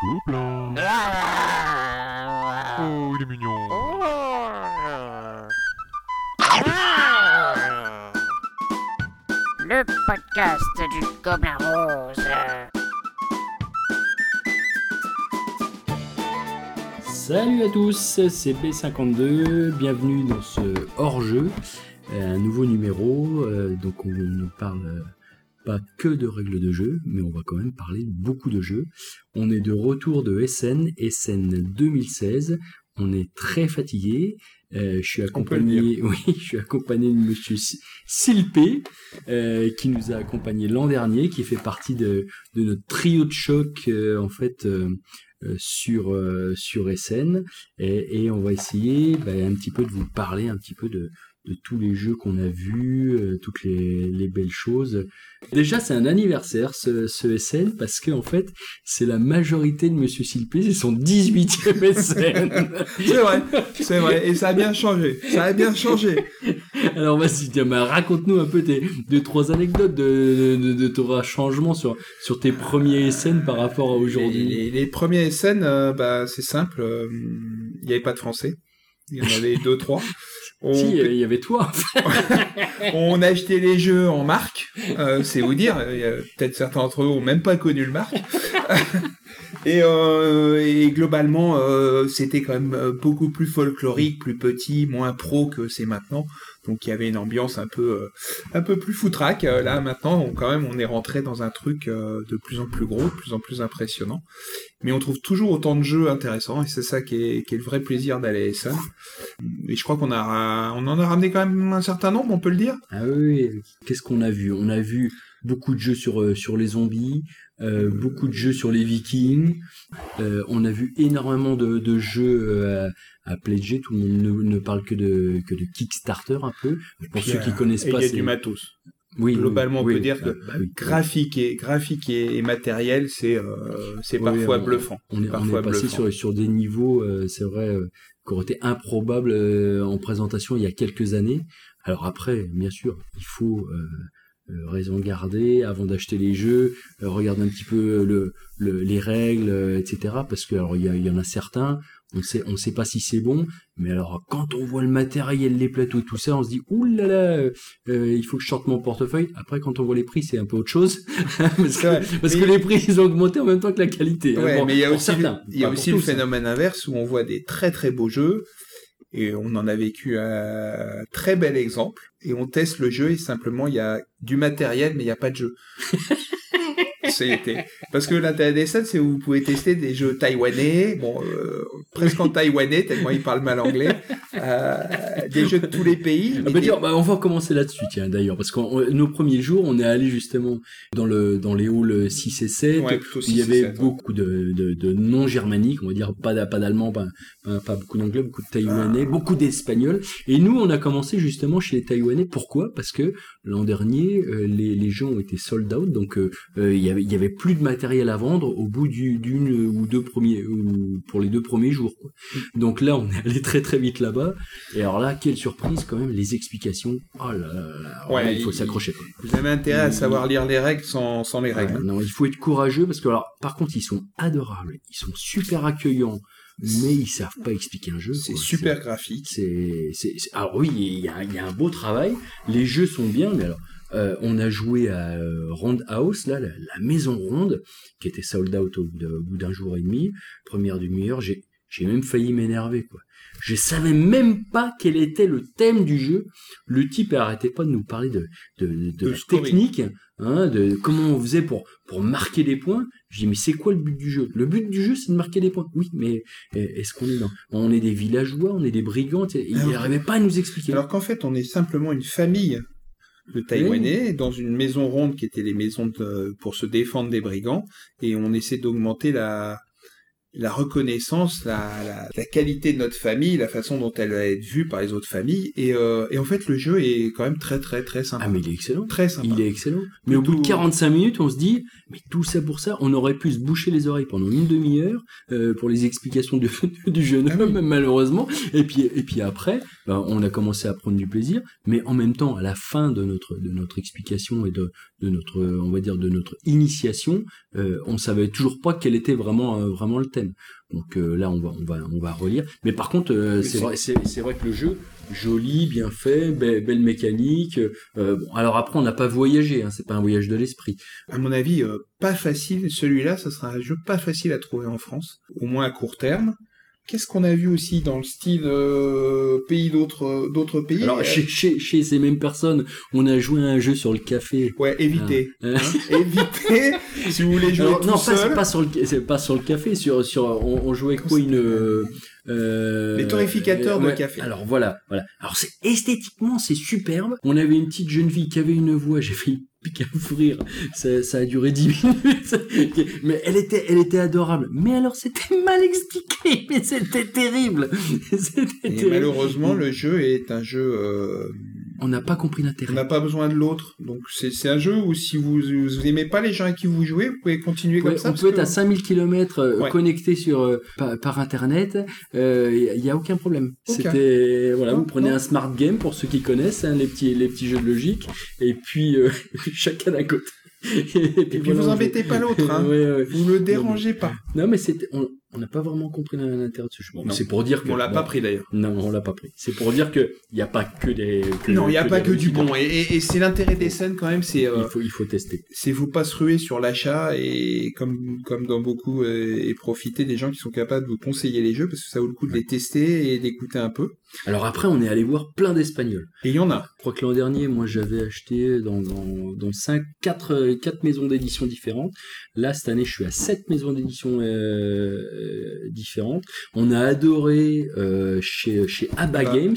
Gobelin. Oh, il est mignon. Le podcast du Gobelin Rose. Salut à tous, c'est B52, bienvenue dans ce hors-jeu, euh, un nouveau numéro, euh, donc on ne parle euh, pas que de règles de jeu, mais on va quand même parler beaucoup de jeux. On est de retour de SN, SN 2016, on est très fatigué, euh, je suis accompagné, oui, je suis accompagné de Monsieur Silpé, euh, qui nous a accompagné l'an dernier, qui fait partie de, de notre trio de choc, euh, en fait, sur sur SN, et, et on va essayer bah, un petit peu de vous parler un petit peu de de tous les jeux qu'on a vus, euh, toutes les, les belles choses. Déjà, c'est un anniversaire, ce, ce SN, parce que en fait, c'est la majorité de Monsieur Silpé, c'est son 18e SN. C'est vrai, c'est vrai, et ça a bien changé, ça a bien changé. Alors vas-y, bah, raconte-nous un peu tes deux trois anecdotes de, de, de ton changement sur sur tes premiers SN par rapport à aujourd'hui. les- les premiers SN, euh, bah, c'est simple, euh, il n'y avait pas de français, il y en avait deux, trois. On, Si, il y avait toi. on achetait les jeux en marque, euh, c'est vous dire, peut-être certains d'entre eux ont même pas connu le marque. Et, euh, et globalement, euh, c'était quand même euh, beaucoup plus folklorique, plus petit, moins pro que c'est maintenant. Donc il y avait une ambiance un peu, un peu plus foutraque. Là maintenant, quand même, on est rentré dans un truc de plus en plus gros, de plus en plus impressionnant. Mais on trouve toujours autant de jeux intéressants et c'est ça qui est, le vrai plaisir d'aller à Essen. Et je crois qu'on a, on en a ramené quand même un certain nombre, on peut le dire. Ah oui, qu'est-ce qu'on a vu? On a vu beaucoup de jeux sur sur les zombies, euh, beaucoup de jeux sur les Vikings. Euh, on a vu énormément de, de jeux euh, à, à pledger. Tout le monde ne, ne parle que de que de Kickstarter un peu. Pour Puis, ceux qui euh, connaissent et pas, il y a du matos. oui, globalement, on oui, peut dire que bah oui. graphique et graphique et, et matériel, c'est euh, c'est parfois on- bluffant. On est, on parfois est passé bluffant. sur, sur des niveaux, euh, c'est vrai, euh, qui auraient été improbables euh, en présentation il y a quelques années. Alors après, bien sûr, il faut euh, euh, raison garder avant d'acheter les jeux, euh, regarder un petit peu le, le- les règles, euh, etc. Parce que alors il y, y en a certains, on sait, on sait pas si c'est bon, mais alors quand on voit le matériel, les plateaux, tout ça, on se dit ouh là là, euh, euh, il faut que je sorte mon portefeuille. Après, quand on voit les prix, c'est un peu autre chose, parce, que, parce Mais- que les prix ils ont augmenté en même temps que la qualité. hein, pour- mais il y a aussi, le- certains, il y a aussi le hein. phénomène inverse où on voit des très très beaux jeux et on en a vécu un très bel exemple et on teste le jeu et simplement il y a du matériel mais il n'y a pas de jeu. C'était parce que l'intérêt des scènes c'est où vous pouvez tester des jeux taïwanais, bon euh, presque en taïwanais tellement ils parlent mal anglais, euh, des jeux de tous les pays. Ah mais bah des- tiens, bah, on va commencer là-dessus, tiens, d'ailleurs, parce que nos premiers jours, on est allé justement dans le dans les halls 6 et 7, Ouais, plutôt où il y 6 et avait 7, ouais. beaucoup de, de, de non germaniques, on va dire pas pas d'allemand, pas, pas, pas beaucoup d'anglais, beaucoup de taïwanais, beaucoup d'espagnols. Et nous, on a commencé justement chez les taïwanais. Pourquoi? Parce que l'an dernier, euh, les, les gens ont été sold out, donc euh, euh, il y avait il y avait plus de matériel à vendre au bout du- d'une ou deux premiers ou pour les deux premiers jours. Quoi. Donc là, on est allé très très vite là-bas. Et alors là, quelle surprise quand même, les explications. Oh là là Ouais, il faut s'accrocher. Vous avez intérêt à savoir lire les règles sans, sans les règles. Ouais, non, il faut être courageux parce que alors, par contre, ils sont adorables, ils sont super accueillants, mais ils savent pas expliquer un jeu. C'est super graphique. C'est, c'est, c'est- alors oui, il y a, y a un beau travail. Les jeux sont bien, mais alors, euh, on a joué à euh, Roundhouse, là, la, la maison ronde, qui était sold out au bout de- au bout d'un jour et demi. Première demi-heure, j'ai, j'ai même failli m'énerver, quoi. Je savais même pas quel était le thème du jeu. Le type arrêtait pas de nous parler de, de, de, De la scoring. technique, hein, de comment on faisait pour, pour marquer des points. Je dis, mais c'est quoi le but du jeu? Le but du jeu, c'est de marquer des points. Oui, mais euh, est-ce qu'on est dans... On est des villageois, on est des brigands. tu sais, Il Alors- n'arrivait pas à nous expliquer. Alors qu'en fait, on est simplement une famille de Taïwanais dans une maison ronde qui était les maisons de- pour se défendre des brigands et on essaie d'augmenter la la reconnaissance, la, la, la, qualité de notre famille, la façon dont elle va être vue par les autres familles. Et, euh, et en fait, le jeu est quand même très, très, très sympa. Ah, mais il est excellent. Très sympa. Il est excellent. Mais au bout de 45 minutes, on se dit, mais tout ça pour ça, on aurait pu se boucher les oreilles pendant une demi-heure euh, pour les explications du, du jeune Ah homme, malheureusement. Et puis, et puis après, ben, on a commencé à prendre du plaisir. Mais en même temps, à la fin de notre, de notre explication et de, de notre, on va dire, de notre initiation, euh, on savait toujours pas quel était vraiment, euh, vraiment le thème. Donc euh, là, on va, on va, on va relire. Mais par contre, euh, c'est vrai, c'est c'est vrai que le jeu, joli, bien fait, be- belle mécanique. euh, bon, alors après, on n'a pas voyagé, hein, c'est pas un voyage de l'esprit. À mon avis, euh, pas facile. Celui-là, ça sera un jeu pas facile à trouver en France, au moins à court terme. Qu'est-ce qu'on a vu aussi dans le style euh, pays d'autres d'autres pays Alors Euh, chez, chez, chez ces mêmes personnes, on a joué à un jeu sur le café. Ouais, évitez. Hein. hein. évitez si vous voulez jouer Alors, tout non, seul. pas sur le, c'est pas sur le café, sur, sur, on, on jouait quoi une, euh, euh, Les torréficateurs de ouais, café. Alors voilà, voilà. Alors c'est esthétiquement c'est superbe. On avait une petite jeune fille qui avait une voix, j'ai fait pique à fourrir. Ça, ça a duré 10 minutes. Mais elle était, elle était adorable. Mais alors c'était mal expliqué, mais c'était terrible. C'était Et terrible. malheureusement, le jeu est un jeu. euh, On n'a pas compris on l'intérêt. n'a pas besoin de l'autre. Donc c'est c'est un jeu où si vous, vous aimez pas les gens avec qui vous jouez, vous pouvez continuer comme ça. on peut être que- à 5000 km Ouais. connecté sur euh, par, par internet, il y a aucun problème. C'était voilà, Non, vous prenez non. un smart game pour ceux qui connaissent hein, les petits les petits jeux de logique et puis euh, chacun d'un côté. Et Et puis vous embêtez pas l'autre. Hein. Ouais, ouais. Vous le dérangez pas. Non mais c'était on on n'a pas vraiment compris l'intérêt de ce jeu. C'est pour dire que On l'a bon, pas pris d'ailleurs. Non, on l'a pas pris. C'est pour dire que il y a pas que des que- Non, il n'y a pas que du bon. Et, et- et c'est l'intérêt des scènes quand même, c'est euh, Il faut il faut tester. c'est vous pas se ruer sur l'achat et comme comme dans beaucoup euh, et profiter des gens qui sont capables de vous conseiller les jeux parce que ça vaut le coup de les tester et d'écouter un peu. Alors après on est allé voir plein d'espagnols. Et il y en a. Je crois que l'an dernier, moi, j'avais acheté dans, dans, dans cinq, quatre, euh, quatre maisons d'édition différentes. Là, cette année, je suis à sept maisons d'édition euh, euh, différentes. On a adoré euh, chez, chez Abba Abba. Games,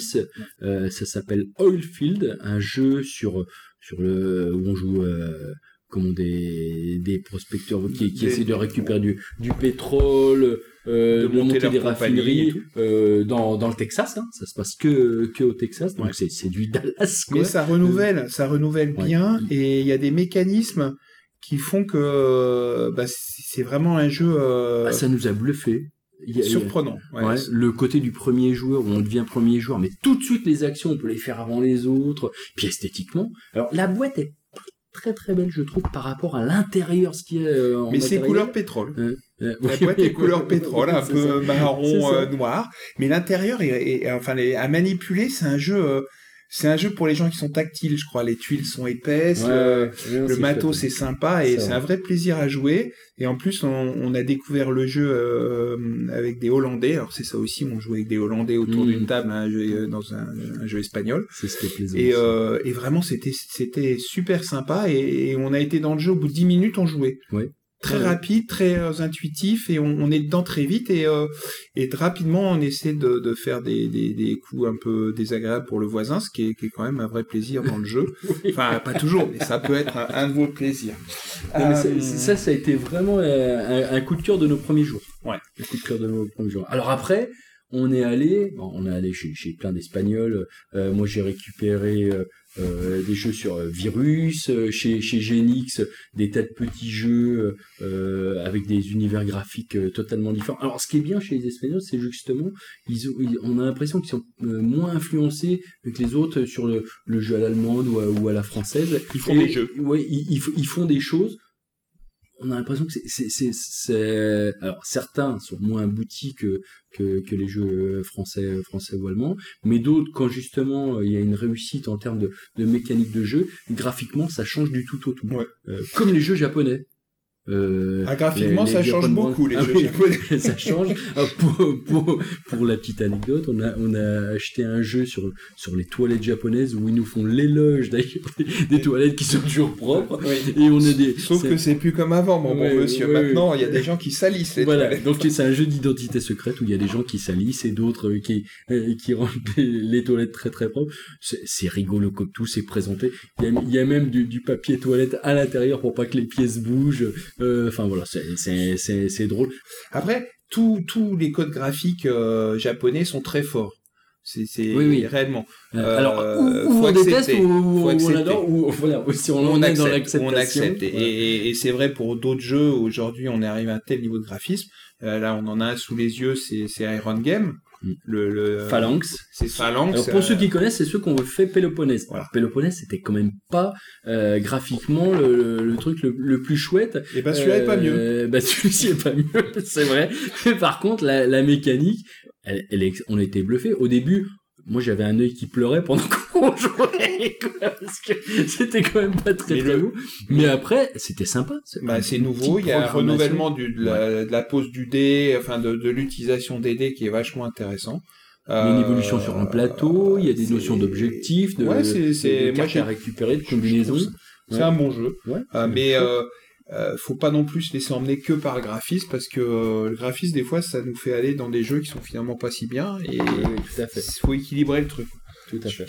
euh, ça s'appelle Oilfield, un jeu sur, sur le, où on joue... Euh, comment des, des prospecteurs qui, qui Des- essaient de récupérer du, du pétrole, euh, De de, monter des raffineries euh, dans, dans le Texas. Hein. Ça se passe que, que au Texas, donc Ouais. c'est, c'est du Dallas. Quoi. Mais ça renouvelle, ça renouvelle Ouais. bien et il y a des mécanismes qui font que euh, bah, c'est vraiment un jeu euh, Ah, ça nous a bluffé. Il y a- surprenant. Ouais. Ouais, le côté du premier joueur où on devient premier joueur, mais tout de suite les actions on peut les faire avant les autres, puis esthétiquement. Alors la boîte est très très belle je trouve par rapport à l'intérieur ce qui est euh, en Mais c'est couleur pétrole. Euh, La boîte est couleur pétrole, un peu marron, noir. Mais l'intérieur, est, est- enfin, les- à manipuler, c'est un jeu. C'est un jeu pour les gens qui sont tactiles, je crois. Les tuiles sont épaisses, Ouais, le, matos c'est sympa et C'est un vrai plaisir à jouer. Et en plus, on, on a découvert le jeu euh, avec des Hollandais. Alors c'est ça aussi, on joue avec des Hollandais autour d'une table, un jeu, euh, dans un, un jeu espagnol. C'est ce qui est plaisant. Et, euh, et vraiment, c'était c'était super sympa. Et, et on a été dans le jeu au bout de 10 minutes, on jouait. Ouais. Très Ouais. rapide, très euh, intuitif, et on, on est dedans très vite. Et, euh, et rapidement, on essaie de, de faire des, des, des coups un peu désagréables pour le voisin, ce qui est, qui est quand même un vrai plaisir dans le jeu. Enfin, pas toujours, mais ça peut être un, un de vos plaisirs. Non, mais Euh, ça, ça a été vraiment un, un coup de cœur de nos premiers jours. Ouais. Un coup de cœur de nos premiers jours. Alors après, on est allé, on est allé chez, chez plein d'Espagnols. Euh, moi, j'ai récupéré euh, euh, des jeux sur euh, Virus, euh, chez, chez Genix, des tas de petits jeux euh, avec des univers graphiques euh, totalement différents. Alors, ce qui est bien chez les Espagnols, c'est justement, ils ont, ils- on a l'impression qu'ils sont euh, moins influencés que les autres sur le, le jeu à l'allemande ou à, ou à la française. Ils font Et- des jeux. Ouais, ils, ils font des choses. On a l'impression que c'est, c'est, c'est, c'est- alors certains sont moins aboutis que, que, que les jeux français, français ou allemands, mais d'autres, quand justement euh, il y a une réussite en termes de, de mécanique de jeu, graphiquement ça change du tout au tout. Ouais. Euh, comme les jeux japonais. Euh, Ah, graphiquement, les- ça change beaucoup, les Ah jeux japonais. ça change. Ah, pour, pour, pour la petite anecdote, on a, on a acheté un jeu sur, sur les toilettes japonaises où ils nous font l'éloge d'ailleurs des, toilettes qui sont toujours propres. Oui. Et on a des. Sauf que c'est plus comme avant, mon Ouais, bon monsieur. ouais, Maintenant, il y a des gens qui salissent les Voilà, toilettes. donc c'est un jeu d'identité secrète où il y a des gens qui salissent et d'autres euh, qui euh, qui rendent les, les toilettes très très propres. C'est rigolo comme tout, c'est présenté. Il y a, il y a même du, du papier toilette à l'intérieur pour pas que les pièces bougent. Euh, Enfin voilà, c'est c'est c'est c'est drôle. Après, tous tous les codes graphiques euh, japonais sont très forts. C'est c'est Oui, oui. réellement. Euh, alors, ou, Euh, ou on déteste ou, on adore, ou voilà, si on, est accepte, on accepte. Et, Ouais. et- et c'est vrai pour d'autres jeux, aujourd'hui on est arrivé à un tel niveau de graphisme. Euh, là on en a un sous les yeux, c'est c'est Iron Game. Le, le, Phalanx. C'est Phalanx. Alors pour euh, ceux qui connaissent, c'est ceux qui ont fait Péloponnèse. Voilà. Alors, Péloponnèse, c'était quand même pas euh, graphiquement le, le- le truc le, le plus chouette. Et ben celui-là est pas mieux. Euh, Bah celui-ci est pas mieux, c'est vrai. Mais par contre, la, la mécanique, elle, elle est- on était bluffé. Au début, moi j'avais un œil qui pleurait pendant qu'on jouait, parce que c'était quand même pas très Mais très le- beau. Mais après, c'était sympa. Bah, c'est nouveau, il y a un renouvellement du, de, la, de la pose du dé, enfin de, de l'utilisation des dés qui est vachement intéressant. Il y a une évolution sur un plateau, il y a des notions d'objectifs, de, Ouais, c'est- c'est- moi, à récupérer, de combinaisons. C'est Ouais. un bon jeu. Ouais, Euh, mais euh, euh, faut pas non plus se laisser emmener que par le graphisme parce que euh, le graphisme des fois ça nous fait aller dans des jeux qui sont finalement pas si bien et oui, il faut équilibrer le truc. Tout à fait.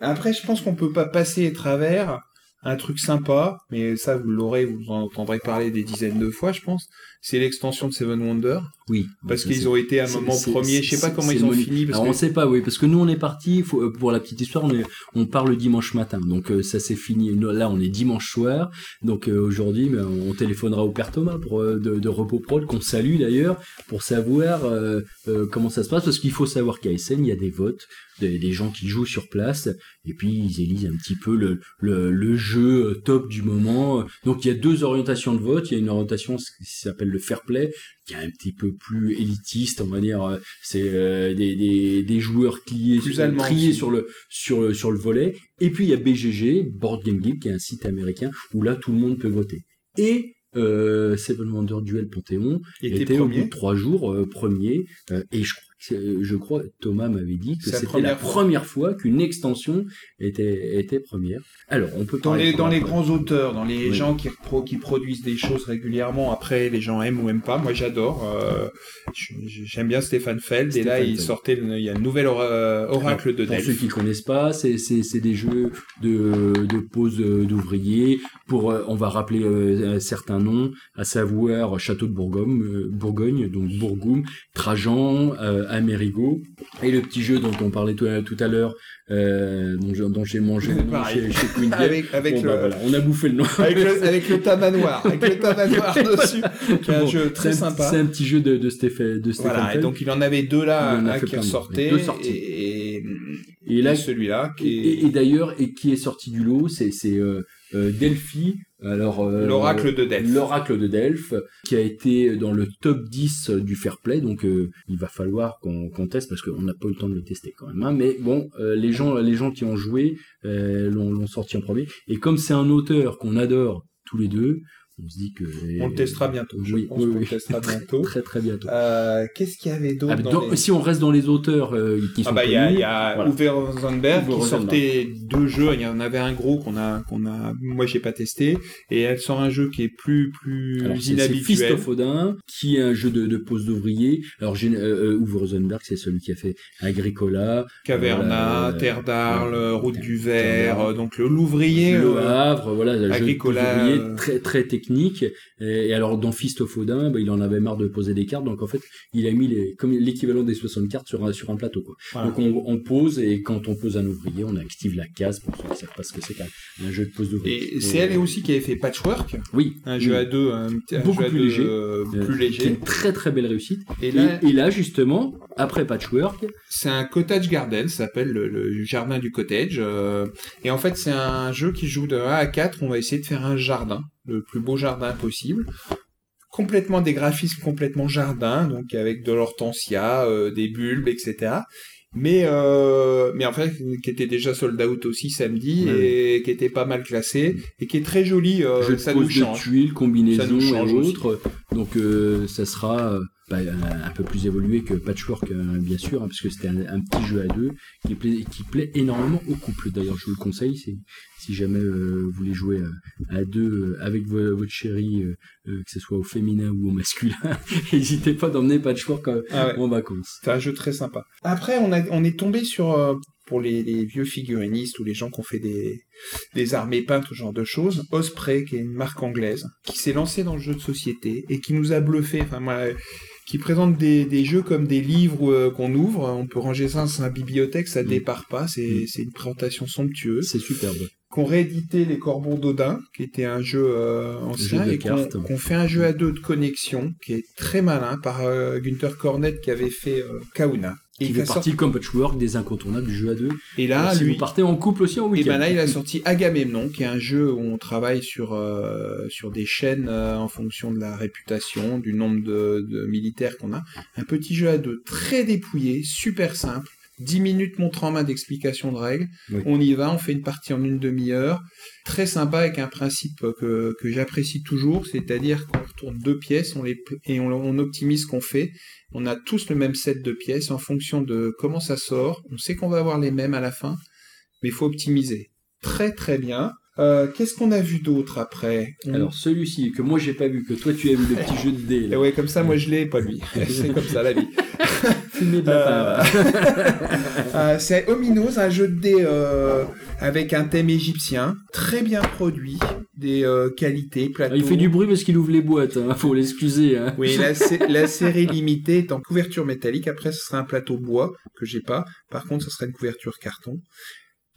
Après, je pense qu'on peut pas passer à travers un truc sympa, mais ça vous l'aurez, vous en entendrez parler des dizaines de fois, je pense. C'est l'extension de Seven Wonders Oui. parce qu'ils ont été à un moment premier. Je sais pas comment ils ont fini parce Alors on sait pas, oui, parce que nous on est parti faut- pour la petite histoire, on, est- on part le dimanche matin, donc euh, ça s'est fini. Là on est dimanche soir, donc euh, aujourd'hui ben, on téléphonera au père Thomas pour, euh, de, de Repos Prod qu'on salue d'ailleurs pour savoir euh, euh, comment ça se passe, parce qu'il faut savoir qu'à SN il y a des votes, des, des gens qui jouent sur place, et puis ils élisent un petit peu le, le, le jeu euh, top du moment. Donc il y a deux orientations de vote, il y a une orientation qui s'appelle le fair play, qui est un petit peu plus élitiste, on va dire. euh, C'est euh, des, des, des joueurs cliés, allemands triés sur le sur le sur le volet. Et puis il y a BGG, Board Game Geek, qui est un site américain où là tout le monde peut voter. Et euh, Seven Wonder Duel Panthéon était, était au bout de trois jours euh, premier. euh, et je crois je crois Thomas m'avait dit que c'était la première fois. qu'une extension était était première. Alors on peut Dans les, dans les grands auteurs, dans les Oui. gens qui, pro- qui produisent des choses régulièrement, après les gens aiment ou aiment pas, moi j'adore. euh, J'aime bien Stéphane Feld, et là il sortait, il y a un nouvel ora- oracle de Pour ceux Delphes. qui connaissent pas, c'est c'est c'est des jeux de de pose euh, d'ouvriers. Pour euh, on va rappeler euh, certains noms, à savoir Château de Bourgogne, euh, Bourgogne, donc Bourgoum, Trajan, euh, Amerigo, et le petit jeu dont on parlait tout à, tout à l'heure, euh, dont dont j'ai mangé le nom chez, chez Queen. Avec, avec, Bon, le, bah, voilà, on a bouffé le nom. avec, le, avec le tamanoir, avec le tamanoir dessus, qui est un Bon, jeu très c'est un- sympa. C'est un petit jeu de, de Stéphane, de Stéphane Voilà, et donc il en avait deux là, un qui ressortait, deux sorties. et, et, Et là, et celui-là qui est et- et d'ailleurs, et qui est sorti du lot, c'est c'est euh, euh, Delphi. Alors euh, l'oracle de Delphes. L'oracle de Delphes, qui a été dans le top 10 du fair play, donc euh, il va falloir qu'on teste parce qu'on n'a pas eu le temps de le tester quand même. hein. Mais bon, euh, les gens, les gens qui ont joué euh, l'ont sorti en premier. Et comme c'est un auteur qu'on adore tous les deux, on se dit que On le testera bientôt, je Oui, pense oui, qu'on oui. le testera bientôt. très très bientôt. Euh, Qu'est-ce qu'il y avait d'autre Ah, les- Si on reste dans les auteurs euh, qui sont Ah bah il y a, y a voilà. Uwe Rosenberg Uwe qui sortait deux jeux. Il y en avait un gros qu'on a qu'on a moi j'ai pas testé et elle sort un jeu qui est plus plus Alors, c'est- c'est Fist inhabituel. of Odin, qui est un jeu de, de pose d'ouvrier. Alors, euh, euh, Uwe Rosenberg, c'est celui qui a fait Agricola, Caverna, Terre d'Arles, Route du Verre, donc le l'ouvrier. Le Havre, voilà, jeu Agricola, euh, très très technique. Et, et alors, dans Fist of Odin, bah, il en avait marre de poser des cartes, donc en fait, il a mis les, comme l'équivalent des 60 cartes sur un, sur un plateau, quoi. voilà. Donc, on, on pose, et quand on pose un ouvrier, on active la case, pour ceux qui savent pas ce que c'est qu'un un jeu de pose d'ouvrier. Et c'est elle aussi qui avait fait Patchwork, Oui. un oui. jeu à deux, un, Beaucoup jeu à plus deux, léger. euh, plus léger. une très très belle réussite. Et Et, là, et là, justement, après Patchwork, C'est un cottage garden, ça s'appelle le, le jardin du cottage. euh, et en fait, c'est un jeu qui joue de 1 à 4. On va essayer de faire un jardin, le plus beau jardin possible. Complètement des graphismes complètement jardin, donc avec de l'hortensia, euh, des bulbes, etc. Mais euh, mais en fait, qui était déjà sold out aussi samedi et qui était pas mal classé et qui est très joli. euh, de ça nous de change. tuiles, Ça combinaisons et autres. Donc euh, ça sera euh, un, un peu plus évolué que Patchwork, euh, bien sûr, hein, parce que c'était un, un petit jeu à deux qui plaît, qui plaît énormément au couple. D'ailleurs, je vous le conseille, si jamais euh, vous voulez jouer à, à deux euh, avec vo- votre chérie, euh, euh, que ce soit au féminin ou au masculin, n'hésitez pas d'emmener Patchwork euh, Ah ouais. en vacances. C'est un jeu très sympa. Après, on, a, on est tombé sur, euh, pour les, les vieux figurinistes ou les gens qui ont fait des, des armées peintes, ce genre de choses, Osprey, qui est une marque anglaise, qui s'est lancée dans le jeu de société et qui nous a bluffé. Enfin, moi, qui présente des, des jeux comme des livres euh, qu'on ouvre. On peut ranger ça dans sa bibliothèque, ça Mm. départ pas. C'est Mm. c'est une présentation somptueuse. C'est superbe. Qu'on réédité les Corbons d'Odin, qui était un jeu euh, ancien, Jeu et qu'on fait un jeu à deux de connexion, qui est très malin, par euh, Günther Cornet, qui avait fait euh, Kauna. Et, Qui il fait sorti- partie comme Patchwork des incontournables du jeu à deux. et là, si lui, vous partez en couple aussi en Et week-end. ben là, il a sorti Agamemnon, qui est un jeu où on travaille sur euh, sur des chaînes euh, en fonction de la réputation, du nombre de, de militaires qu'on a. Un petit jeu à deux, très dépouillé, super simple. 10 minutes montre en main d'explication de règles. Oui. On y va, on fait une partie en une demi-heure. Très sympa avec un principe que, que j'apprécie toujours, c'est-à-dire qu'on retourne deux pièces on les, et on, on optimise ce qu'on fait. On a tous le même set de pièces en fonction de comment ça sort. On sait qu'on va avoir les mêmes à la fin, mais il faut optimiser. Très très bien. Euh, Qu'est-ce qu'on a vu d'autre après? On- Alors celui-ci que moi j'ai pas vu, que toi tu as vu le petit jeu de dés. Là. ouais, comme ça, moi je l'ai, pas lui. C'est comme ça la vie. De lapin. Euh, c'est Ominos, un jeu de dés euh, avec un thème égyptien, très bien produit, des euh, qualités, plateaux. Ah, Il fait du bruit parce qu'il ouvre les boîtes, hein. faut l'excuser. Hein. Oui, la, sé- la série limitée est en couverture métallique. Après, ce sera un plateau bois que j'ai pas. Par contre, ce sera une couverture carton.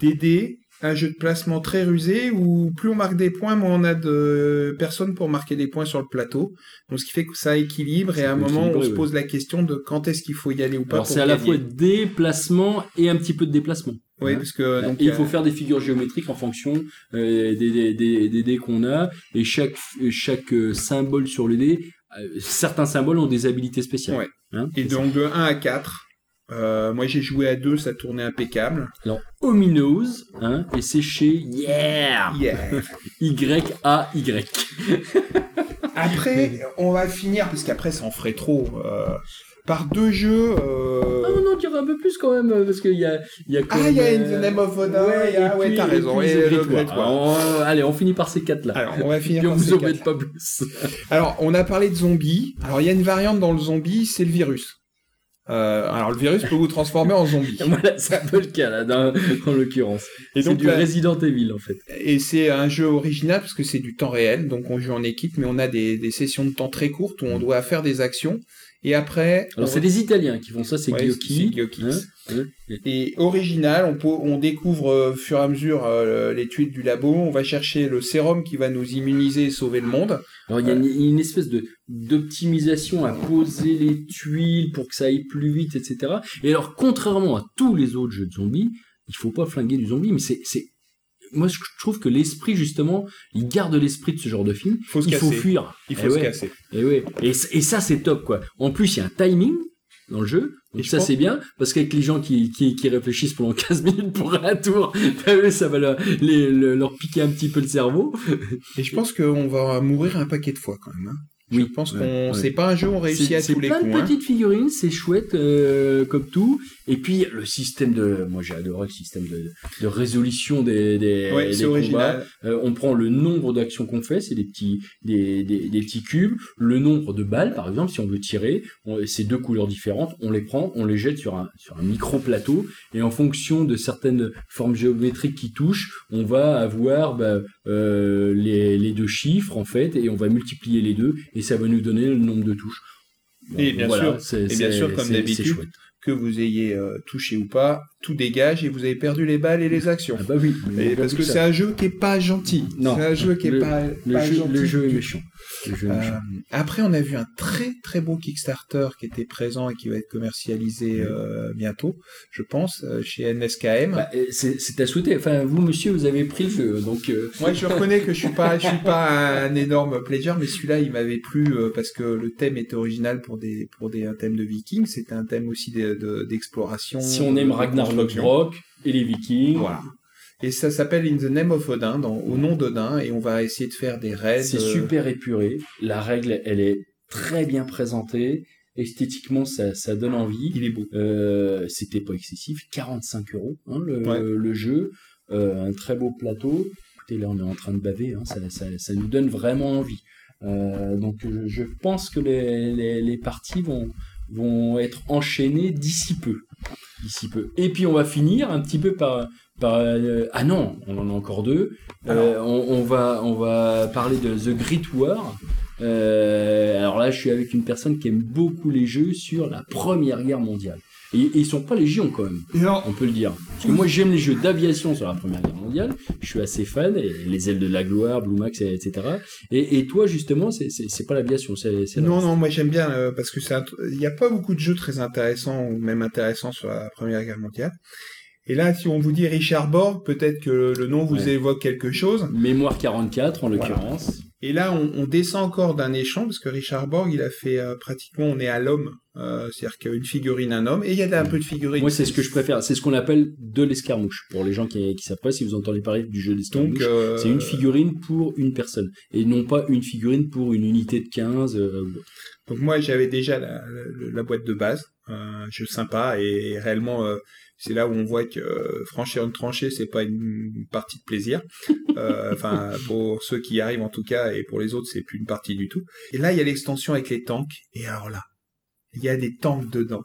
Des dés, un jeu de placement très rusé où plus on marque des points, moins on a de personnes pour marquer des points sur le plateau. Donc, ce qui fait que ça équilibre et à un moment, on se pose la question de quand est-ce qu'il faut y aller ou pas Alors c'est à la fois déplacement et un petit peu de déplacement. Oui, Hein. parce que donc, et il faut faire des figures géométriques en fonction euh, des, des, des, des dés qu'on a et chaque chaque euh, symbole sur le dé, euh, certains symboles ont des habilités spéciales. Ouais. Hein, Et ça. donc de 1 à 4. Euh, moi j'ai joué à 2, ça tournait impeccable. Alors Ominos, hein, et c'est chez Yeah Yeah. Y A Y. Après, on va finir, parce qu'après ça en ferait trop, euh, par deux jeux. euh, Ah non, dirait un peu plus quand même, euh, parce qu'il y a, y a quand Ah, il y a In the Name of Odin, il y a- et ouais, t'as et raison, puis et le. Alors, allez, on finit par ces quatre-là. Alors, on va finir Puis on par vous ces embête quatre. pas plus. Alors, on a parlé de zombies. Alors, il y a une variante dans le zombie, c'est le virus. Euh, alors, le virus peut vous transformer en zombie. voilà, c'est un peu le cas là, dans, en l'occurrence. Et C'est donc, du là- Resident Evil en fait. Et c'est un jeu original parce que c'est du temps réel, donc on joue en équipe, mais on a des, des sessions de temps très courtes où on doit faire des actions. Et après, Alors c'est des Italiens qui font ça, c'est Ouais. Hein, hein. Et original, on, peut, on découvre euh, fur et à mesure euh, les tuiles du labo, on va chercher le sérum qui va nous immuniser et sauver le monde. Alors il y a une, une espèce de d'optimisation à poser les tuiles pour que ça aille plus vite, etc. Et alors contrairement à tous les autres jeux de zombies, il faut pas flinguer du zombie, mais c'est c'est moi je trouve que l'esprit justement, il garde l'esprit de ce genre de film. Faut se il faut fuir. Il Eh faut se ouais. casser. Et ouais. Et, c- et ça c'est top quoi. En plus il y a un timing dans le jeu. Et Donc je ça c'est bien parce qu'avec les gens qui, qui, qui réfléchissent pendant 15 minutes pour un tour, bah ça va leur, les- le- leur piquer un petit peu le cerveau. Et je pense qu'on va mourir un paquet de fois quand même. hein. Je Oui, pense ouais, qu'on ouais. c'est pas un jeu où on réussit C'est à c'est tous les plein coups. de hein. petites figurines, c'est chouette euh, comme tout. Et puis le système de, moi j'ai adoré le système de, de résolution des, des, Ouais, des c'est combats. Euh, on prend le nombre d'actions qu'on fait, c'est des petits, des, des, des petits cubes. Le nombre de balles, par exemple, si on veut tirer, c'est deux couleurs différentes. On les prend, on les jette sur un sur un micro plateau, et en fonction de certaines formes géométriques qui touchent, on va avoir bah, euh, les, les deux chiffres en fait, et on va multiplier les deux, et ça va nous donner le nombre de touches. Et bien sûr, c'est- et bien sûr, comme d'habitude. Que vous ayez euh, touché ou pas, tout dégage et vous avez perdu les balles et les actions. Ah bah oui, mais Et bon, parce que c'est un jeu qui est pas gentil. Non. C'est un jeu qui est Le- pas, le pas jeu, gentil. le jeu est méchant. Le jeu est Euh, après, on a vu un très très beau Kickstarter qui était présent et qui va être commercialisé euh, bientôt, je pense, euh, chez NSKM. Bah, c'est à souhaiter. Enfin, vous, monsieur, vous avez pris le jeu, donc. euh, Moi, je reconnais que je suis pas, je suis pas un énorme plaisir, mais celui-là, il m'avait plu parce que le thème était original pour des, pour des un thème de Vikings. C'était un thème aussi de- de- d'exploration. si on aime Ragnar construction. Lothbrok et les Vikings, Voilà. Et ça s'appelle In the Name of Odin, dans, au nom d'Odin, et on va essayer de faire des raids. c'est euh, super épuré. La règle, elle est très bien présentée. Esthétiquement, ça, ça donne envie. Il est beau. Euh, C'était pas excessif, 45 euros hein, le, Ouais. le jeu, Euh, un très beau plateau. Écoutez, là on est en train de baver, hein, ça, ça, ça nous donne vraiment envie. Euh, donc je, je pense que les, les, les parties vont, vont être enchaînées d'ici peu. Peu. Et puis on va finir un petit peu par... par euh, ah non, on en a encore deux. Euh, on, on va, on va parler de The Great War. Euh, alors là, je suis avec une personne qui aime beaucoup les jeux sur la Première Guerre mondiale. Et, ils sont pas légion quand même, alors, on peut le dire. Parce que moi, j'aime les jeux d'aviation sur la Première Guerre mondiale. Je suis assez fan. Et les ailes de la gloire, Blue Max, et- etc. Et, et toi, justement, c'est- pas l'aviation, non, non, moi j'aime bien euh, parce que il n'y a pas beaucoup de jeux très intéressants ou même intéressants sur la Première Guerre mondiale. Et là, si on vous dit Richard Borg, peut-être que le nom vous Ouais. évoque quelque chose. Mémoire 44 en Voilà. Et là, on, on descend encore d'un échelon parce que Richard Borg, il a fait euh, pratiquement, on est à l'homme, euh, c'est-à-dire qu'une figurine, un homme, et il y a un peu de figurines. Moi, c'est ce que je préfère. C'est ce qu'on appelle de l'escarmouche. Pour les gens qui, qui savent pas, si vous entendez parler du jeu d'escarmouche, euh, c'est une figurine pour une personne. Et non pas une figurine pour une unité de 15. euh. Donc moi j'avais déjà la, la- la boîte de base, un jeu sympa et réellement c'est là où on voit que euh, franchir une tranchée c'est pas une partie de plaisir. Euh, Enfin pour ceux qui y arrivent en tout cas et pour les autres c'est plus une partie du tout. Et là il y a l'extension avec les tanks et alors là il y a des tanks dedans.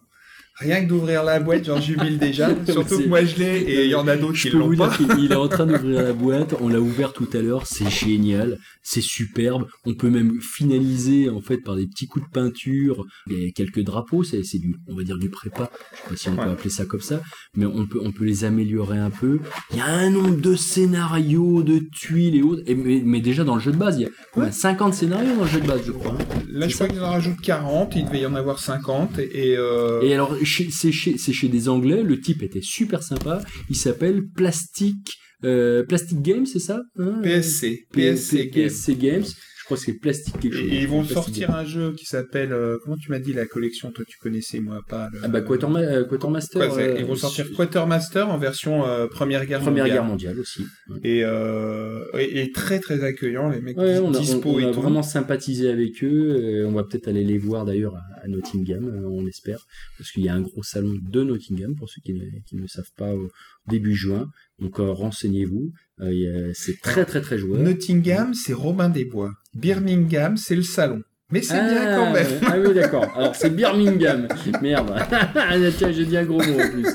Rien que d'ouvrir la boîte j'en jubile déjà. Surtout que moi je l'ai et il y en a d'autres qui l'ont pas. dire qu'il est en train d'ouvrir la boîte. On l'a ouvert tout à l'heure. C'est génial. C'est superbe. On peut même finaliser, en fait, par des petits coups de peinture et quelques drapeaux. C'est, du, on va dire du prépa. Je sais pas si on peut appeler ça comme ça. Mais on peut, on peut les améliorer un peu. Il y a un nombre de scénarios, de tuiles et autres. Et, mais, mais déjà dans le jeu de base, il y a quoi, 50 scénarios dans le jeu de base, je crois. Là je crois ça. qu'ils en rajoutent 40, il devait y en avoir 50 et, euh, Et alors, chez- c'est chez, c'est chez des Anglais, le type était super sympa, il s'appelle Plastic, euh, Plastic Games, c'est ça hein? PSC, P- PSC. PSC Games, je crois que c'est chose. Et ils vont sortir un jeu qui s'appelle euh, comment tu m'as dit la collection toi tu connaissais moi pas le- Ah bah Quaterma- euh, Quatermaster. Euh, ils vont sortir su- Quatermaster en version euh, Première Guerre Première mondiale Guerre mondiale aussi. Ouais. et, euh, et, et très très accueillant les mecs Ouais, on a, dispo on- on et a tout vraiment sympathisé avec eux. euh, on va peut-être aller les voir d'ailleurs à, à Nottingham, euh, on espère, parce qu'il y a un gros salon de Nottingham pour ceux qui ne, qui ne savent pas au début juin. Donc euh, renseignez-vous. Euh, c'est très très très joueur. Nottingham c'est Robin des Bois Birmingham c'est le salon mais c'est bien Ah, quand même Ah oui, d'accord. Alors, c'est Birmingham. Merde. Ah, Tiens, j'ai dit un gros mot en plus.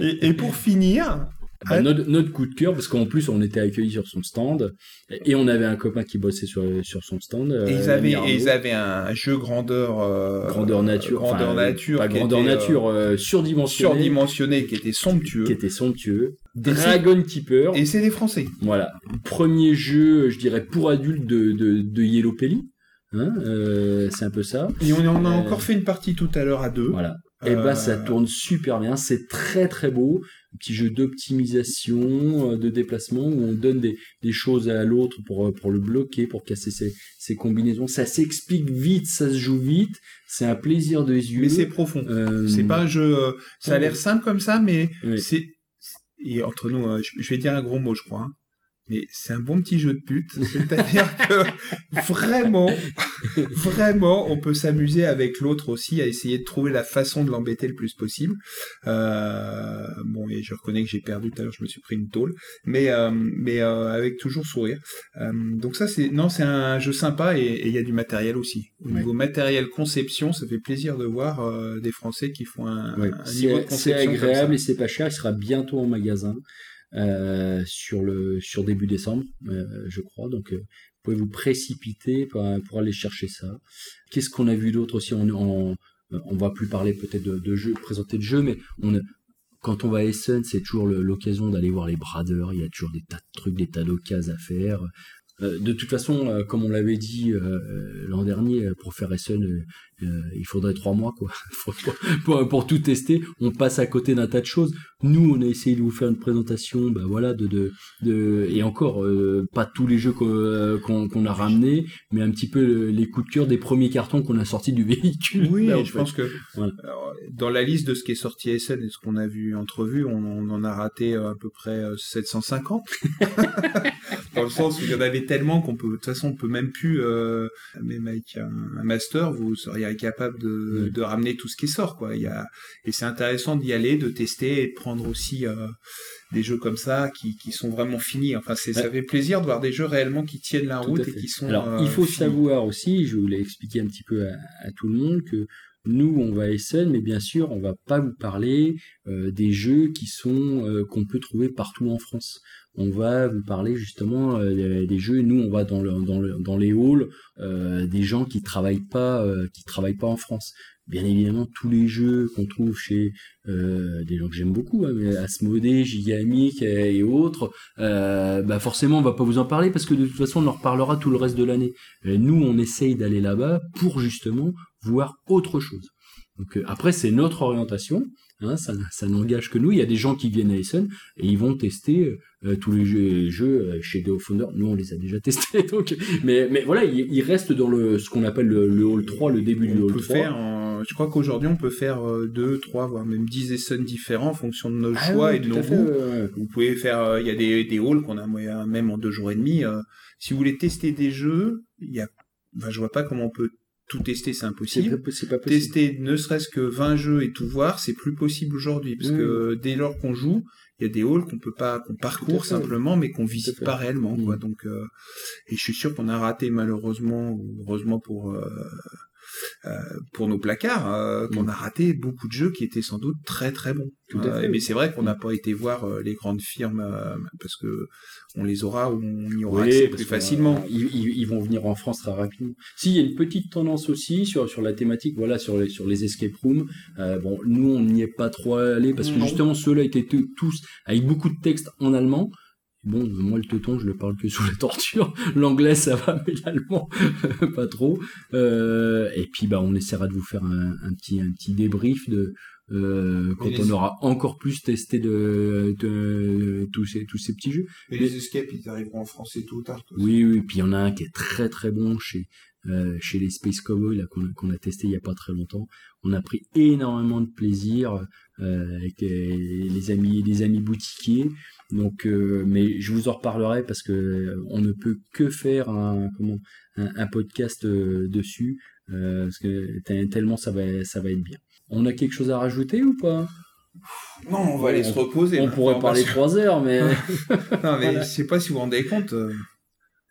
et, et pour finir Bah, notre, notre coup de cœur, parce qu'en plus, on était accueillis sur son stand, et on avait un copain qui bossait sur, sur son stand. euh, et ils avaient l'ami et ils avaient un jeu grandeur euh, grandeur nature. grandeur nature Pas grandeur était, euh, nature, euh, surdimensionné. surdimensionné qui était somptueux Qui était somptueux. Dragon Keeper. et c'est des Français Voilà. Premier jeu, je dirais, pour adultes de, de, de Yellow Pelli. Hein, euh, c'est un peu ça. et on en a Euh, encore fait une partie tout à l'heure à deux Voilà. Et Euh, ben ça tourne super bien, c'est très très beau, un petit jeu d'optimisation, euh, de déplacement où on donne des, des choses à l'autre pour euh, pour le bloquer, pour casser ses, ses combinaisons. Ça s'explique vite, ça se joue vite, c'est un plaisir de yeux. mais c'est profond Euh, C'est pas un jeu. ça a l'air simple comme ça, mais Oui. c'est. Et entre nous, je je vais dire un gros mot, je crois. hein. Mais c'est un bon petit jeu de pute. C'est-à-dire que vraiment, vraiment, on peut s'amuser avec l'autre aussi à essayer de trouver la façon de l'embêter le plus possible. Euh, bon, et je reconnais que j'ai perdu tout à l'heure, je me suis pris une tôle, mais euh, mais euh, avec toujours sourire. Euh, donc ça, c'est non, c'est un jeu sympa et il y a du matériel aussi. Au Ouais. niveau matériel conception, ça fait plaisir de voir euh, des Français qui font un, Ouais. un niveau de C'est c'est conception comme agréable et c'est pas cher. Il sera bientôt en magasin euh, sur le sur début décembre, euh, je crois. Donc euh, vous pouvez vous précipiter pour, aller chercher ça. Qu'est-ce qu'on a vu d'autre aussi? On, on, va plus parler peut-être de, de jeux, présenter de jeux, mais quand on va à Essen, c'est toujours l'occasion d'aller voir les bradeurs. Il y a toujours des tas de trucs, des tas d'occasions à faire. De toute façon, comme on l'avait dit l'an dernier, pour faire Essen, euh, il faudrait trois mois quoi. Pour, pour tout tester, on passe à côté d'un tas de choses. Nous, on a essayé de vous faire une présentation, bah voilà, de de, de et encore euh, pas tous les jeux qu'on euh, qu'on a ramenés, mais un petit peu les coups de cœur des premiers cartons qu'on a sortis du véhicule. Oui, Là, je fait. pense que Voilà. alors, dans la liste de ce qui est sorti à SN et ce qu'on a vu entrevue, on, on en a raté à peu près euh, 750. dans le sens où il y en avait tellement qu'on peut, de toute façon, on peut même plus, euh, même avec un, un master, vous seriez de, Oui. de ramener tout ce qui sort, quoi. Il y a, et c'est intéressant d'y aller, de tester et de prendre aussi euh, des jeux comme ça qui, qui sont vraiment finis. Enfin, c'est, ça Ouais. fait plaisir de voir des jeux réellement qui tiennent la Tout route et qui sont. Alors, euh, il faut finis. savoir aussi, je voulais expliquer un petit peu à, à tout le monde que nous, on va Essen, mais bien sûr, on va pas vous parler euh, des jeux qui sont euh, qu'on peut trouver partout en France. On va vous parler justement euh, des, jeux. Nous, on va dans, dans, le, dans les halls des gens qui travaillent pas, qui travaillent pas en France. Bien évidemment, tous les jeux qu'on trouve chez euh, des gens que j'aime beaucoup, hein, mais et, autres, euh, bah forcément, on va pas vous en parler parce que de toute façon, on en reparlera tout le reste de l'année. Et nous, on essaye d'aller là-bas pour justement voir autre chose. Donc euh, après, c'est notre orientation. Hein, ça, ça n'engage que nous. Il y a des gens qui viennent à Essen et ils vont tester euh, tous les jeux, les jeux euh, chez Deo Founder. Nous, on les a déjà testés. Donc, mais, mais voilà, ils, ils restent dans le ce qu'on appelle le, le hall 3, le début du hall peut 3. faire, je crois qu'aujourd'hui on peut faire euh, deux, trois, voire même 10 Essen différents en fonction de nos Ah choix et de nos goûts. Vous pouvez faire, euh, il y a des, des halls qu'on a moyen- même en deux jours et demi. euh, si vous voulez tester des jeux, il y a, je vois pas comment on peut tout tester, c'est impossible. pas, c'est pas possible. Tester ne serait-ce que 20 jeux et tout voir, c'est plus possible aujourd'hui parce que dès lors qu'on joue, il y a des halls qu'on peut pas, qu'on parcourt simplement, mais qu'on visite pas réellement, quoi. Mm. Donc, euh, et je suis sûr qu'on a raté malheureusement ou heureusement pour euh, pour nos placards, euh, qu'on Mm. a raté beaucoup de jeux qui étaient sans doute très très bons. Tout à Euh, fait. mais c'est vrai qu'on n'a pas été voir euh, les grandes firmes euh, parce que on les aura ou on y aura Oui, accès plus facilement. euh, Ils, vont venir en France très rapidement. Si, il y a une petite tendance aussi sur, sur la thématique, voilà, sur les, sur les escape rooms. Euh, bon, nous, on n'y est pas trop allé parce que Non. justement, ceux-là étaient tous avec beaucoup de textes en allemand. Bon, moi, le teuton, je le parle que sous la torture. L'anglais, ça va, mais l'allemand, pas trop. Euh, et puis, bah, on essaiera de vous faire un, un petit, un petit débrief de, euh, quand les- on aura encore plus testé de, de, tous ces, tous ces petits jeux. Mais les escapes, ils arriveront en français tôt ou tard. Oui, oui, puis il y en a un qui est très très bon chez euh, chez les Space Cowboys là qu'on a, testé il y a pas très longtemps. On a pris énormément de plaisir euh, avec les amis les amis boutiquiers. Donc, euh, mais je vous en reparlerai parce que on ne peut que faire un comment un, un podcast dessus parce que te- tellement ça va ça va être bien. On a quelque chose à rajouter ou pas? Non, on va aller se reposer. On pourrait parler trois heures, mais Non, mais Voilà. je sais pas si vous vous rendez compte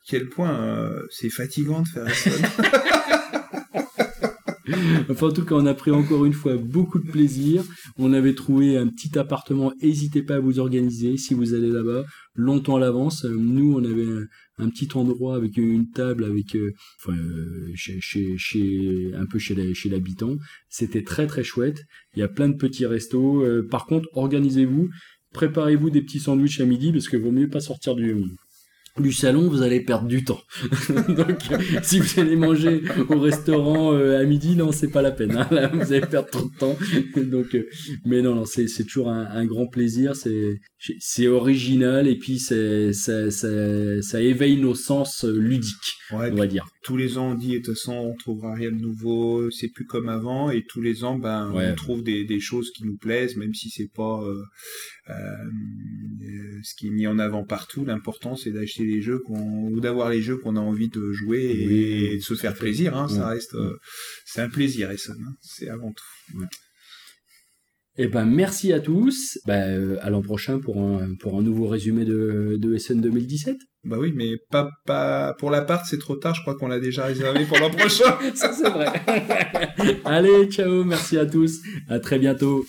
quel point euh, c'est fatigant de faire ça. Enfin, en tout cas, on a pris encore une fois beaucoup de plaisir. On avait trouvé un petit appartement. N'hésitez pas à vous organiser si vous allez là-bas longtemps à l'avance. Euh, Nous, on avait un, un petit endroit avec une table, avec, euh, enfin, euh, chez, chez, chez, un peu chez la- chez l'habitant. C'était très très chouette. Il y a plein de petits restos. Euh, par contre, organisez-vous. Préparez-vous des petits sandwichs à midi parce que vaut mieux pas sortir du du salon, vous allez perdre du temps. Donc, si vous allez manger au restaurant euh, à midi, non, c'est pas la peine. hein. Là, vous allez perdre trop de temps. Donc, euh, mais non, non, c'est c'est toujours un, un grand plaisir. C'est c'est original et puis c'est ça, ça, ça éveille nos sens euh, ludiques, Ouais, on va dire. Tous les ans, on dit, de toute façon, on trouvera rien de nouveau, c'est plus comme avant, et tous les ans, ben, Ouais. on trouve des, des choses qui nous plaisent, même si c'est pas euh, euh, ce qui est mis en avant partout. L'important, c'est d'acheter les jeux qu'on, ou d'avoir les jeux qu'on a envie de jouer et, Oui, et de se faire plaisir. Hein, Ça reste, euh, c'est un plaisir, Essen. Hein, c'est avant tout. Eh ben, merci à tous. Ben, à l'an prochain pour un, pour un nouveau résumé de, de SN 2017. Bah oui, mais pas, pas pour l'appart, c'est trop tard. Je crois qu'on l'a déjà réservé pour l'an prochain. Ça, c'est vrai. Allez, ciao, merci à tous. À très bientôt.